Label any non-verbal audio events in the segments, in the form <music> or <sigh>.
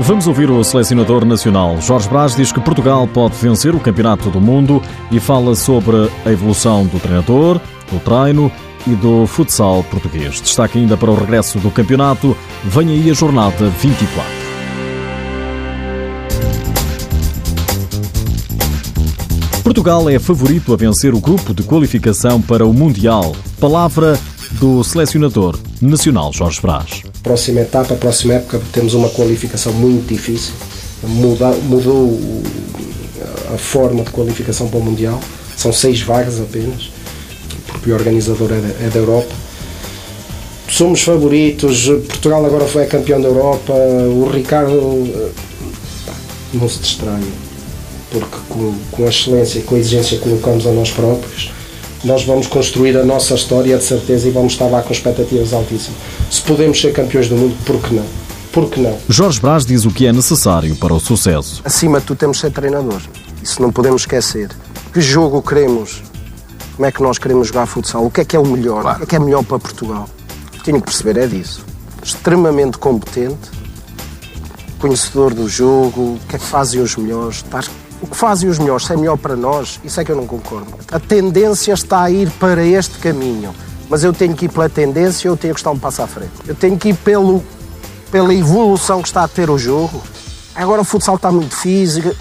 Vamos ouvir o selecionador nacional. Jorge Brás diz que Portugal pode vencer o Campeonato do Mundo e fala sobre a evolução do treinador, do treino e do futsal português. Destaque ainda para o regresso do campeonato. Vem aí a jornada 24. Portugal é favorito a vencer o grupo de qualificação para o Mundial. Palavra do selecionador nacional Jorge Brás. Próxima etapa, próxima época, temos uma qualificação muito difícil. Mudou a forma de qualificação para o Mundial. São seis vagas apenas, porque o organizador é da, é da Europa. Somos favoritos. Portugal agora foi campeão da Europa. O Ricardo não se distraia porque com, com a excelência e com a exigência que colocamos a nós próprios, nós vamos construir a nossa história de certeza e vamos estar lá com expectativas altíssimas. Se podemos ser campeões do mundo, por que não? Por que não? Jorge Brás diz o que é necessário para o sucesso. Acima de tudo, temos de ser treinadores. Isso não podemos esquecer. Que jogo queremos? Como é que nós queremos jogar futsal? O que é que é o melhor? Claro. O que é que é melhor para Portugal? Tenho que perceber é disso. Extremamente competente, conhecedor do jogo, o que é que fazem os melhores, estar o que fazem os melhores, se é melhor para nós, isso é que eu não concordo. A tendência está a ir para este caminho, mas eu tenho que ir pela tendência, eu tenho que estar um passo à frente. Eu tenho que ir pelo, pela evolução que está a ter o jogo. Agora o futsal está muito físico,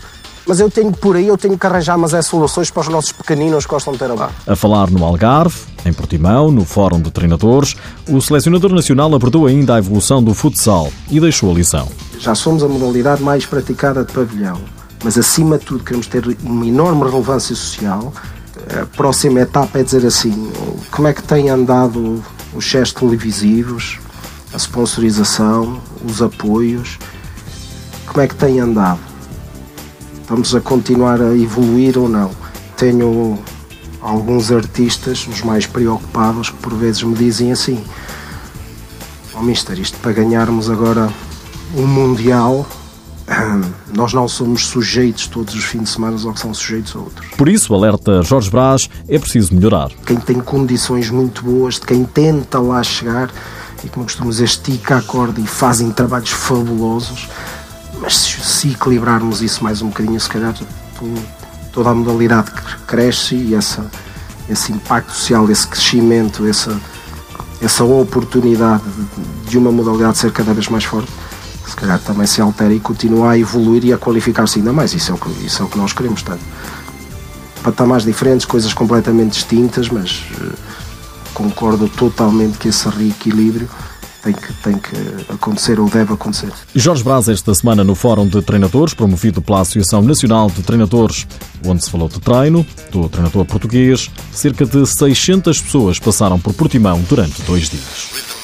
mas eu tenho por aí, eu tenho que arranjar mas é soluções para os nossos pequeninos que gostam de ter a bola. A falar no Algarve, em Portimão, no Fórum de Treinadores, o selecionador nacional abordou ainda a evolução do futsal e deixou a lição. Já somos a modalidade mais praticada de pavilhão mas acima de tudo queremos ter uma enorme relevância social. A próxima etapa é dizer assim: como é que têm andado os chefes televisivos, a sponsorização, os apoios, como é que têm andado? Vamos a continuar a evoluir ou não? Tenho alguns artistas, os mais preocupados, que por vezes me dizem assim: Ó oh, Mister, isto para ganharmos agora um Mundial <clears throat> nós não somos sujeitos todos os fins de semana ao que são sujeitos a outros. Por isso, alerta Jorge Brás, é preciso melhorar. Quem tem condições muito boas, de quem tenta lá chegar, e como costumamos dizer, estica a corda e fazem trabalhos fabulosos, mas se equilibrarmos isso mais um bocadinho, se calhar toda a modalidade cresce e essa, esse impacto social, esse crescimento, essa, essa oportunidade de uma modalidade ser cada vez mais forte se calhar também se altera e continua a evoluir e a qualificar-se ainda mais. Isso é o que, isso é o que nós queremos, tanto. Patamares diferentes, coisas completamente distintas, mas uh, concordo totalmente que esse reequilíbrio tem que, tem que acontecer ou deve acontecer. Jorge Braz, esta semana no Fórum de Treinadores, promovido pela Associação Nacional de Treinadores, onde se falou de treino, do treinador português, cerca de 600 pessoas passaram por Portimão durante dois dias.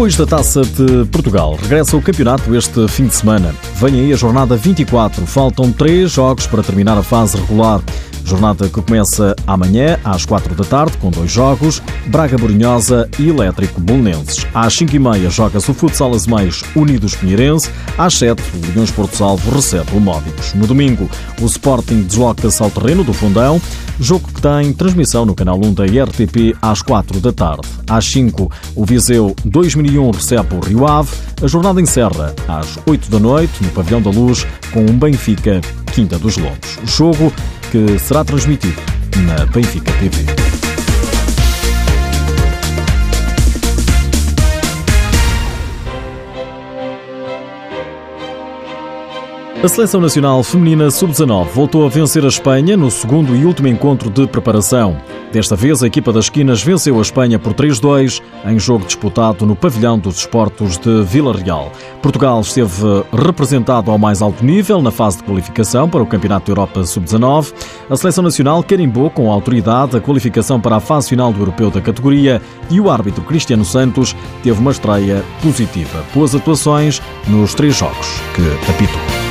Depois da Taça de Portugal, regressa o campeonato este fim de semana. Vem aí a jornada 24. Faltam três jogos para terminar a fase regular. Jornada que começa amanhã às 4 da tarde com dois jogos, Braga Borinhosa e Elétrico Bolonenses. Às 5 e meia joga-se o Futsal Azemais Unidos Pinheirense. Às 7, o Leões Porto Salvo recebe o Módicos. No domingo, o Sporting desloca-se ao terreno do Fundão, jogo que tem transmissão no canal 1 da RTP às 4 da tarde. Às 5, o Viseu 2001 recebe o Rio Ave. A jornada encerra às 8 da noite no Pavilhão da Luz com um Benfica Quinta dos Lobos. Jogo que será transmitido na Benfica TV. A Seleção Nacional Feminina Sub-19 voltou a vencer a Espanha no segundo e último encontro de preparação. Desta vez, a equipa das esquinas venceu a Espanha por 3-2 em jogo disputado no Pavilhão dos Esportos de Vila Real. Portugal esteve representado ao mais alto nível na fase de qualificação para o Campeonato da Europa Sub-19. A Seleção Nacional carimbou com autoridade a qualificação para a fase final do Europeu da categoria e o árbitro Cristiano Santos teve uma estreia positiva. Boas atuações nos três jogos que apitou.